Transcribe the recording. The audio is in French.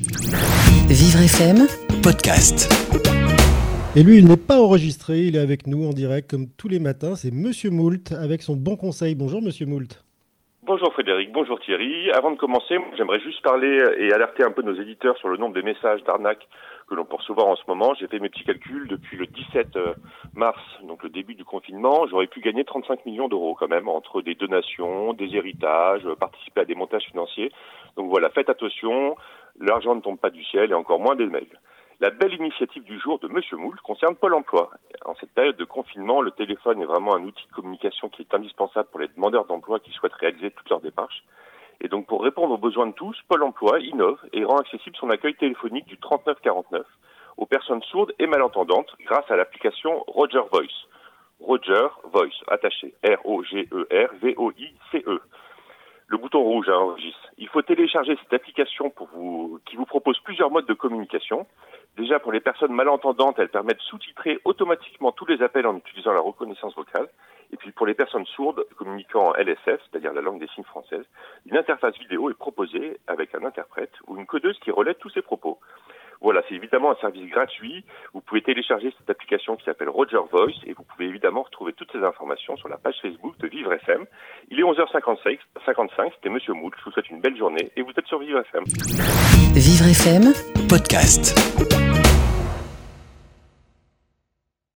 Vivre FM, podcast. Et lui, il n'est pas enregistré, il est avec nous en direct comme tous les matins. C'est Monsieur Moult avec son bon conseil. Bonjour Monsieur Moult. Bonjour Frédéric, bonjour Thierry. Avant de commencer, j'aimerais juste parler et alerter un peu nos éditeurs sur le nombre de messages d'arnaque que l'on peut recevoir en ce moment. J'ai fait mes petits calculs depuis le 17 euh, mars, le début du confinement. J'aurais pu gagner 35 millions d'euros quand même entre des donations, des héritages, euh, participer à des montages financiers. Donc voilà, faites attention, l'argent ne tombe pas du ciel et encore moins des mails. La belle initiative du jour de Monsieur Moule concerne Pôle emploi. En cette période de confinement, le téléphone est vraiment un outil de communication qui est indispensable pour les demandeurs d'emploi qui souhaitent réaliser toutes leurs démarches. Et donc pour répondre aux besoins de tous, Pôle emploi innove et rend accessible son accueil téléphonique du 3949 aux personnes sourdes et malentendantes grâce à l'application Roger Voice. Roger Voice, attaché, R-O-G-E-R, V-O-I-C-E. Le bouton rouge hein. Il faut télécharger cette application pour vous, qui vous propose plusieurs modes de communication. Déjà, pour les personnes malentendantes, elle permet de sous-titrer automatiquement tous les appels en utilisant la reconnaissance vocale. Et puis, pour les personnes sourdes communiquant en LSF, c'est-à-dire la langue des signes française, une interface vidéo est proposée avec un interprète ou une codeuse qui relaie tous ses propos. Voilà, c'est évidemment un service gratuit. Vous pouvez télécharger cette application qui s'appelle Roger Voice et vous pouvez évidemment retrouver toutes ces informations sur la page Facebook de Vivre FM. Il est 11h55, 55, c'était Monsieur Moult. Je vous souhaite une belle journée et vous êtes sur Vivre FM. Vivre FM, Podcast.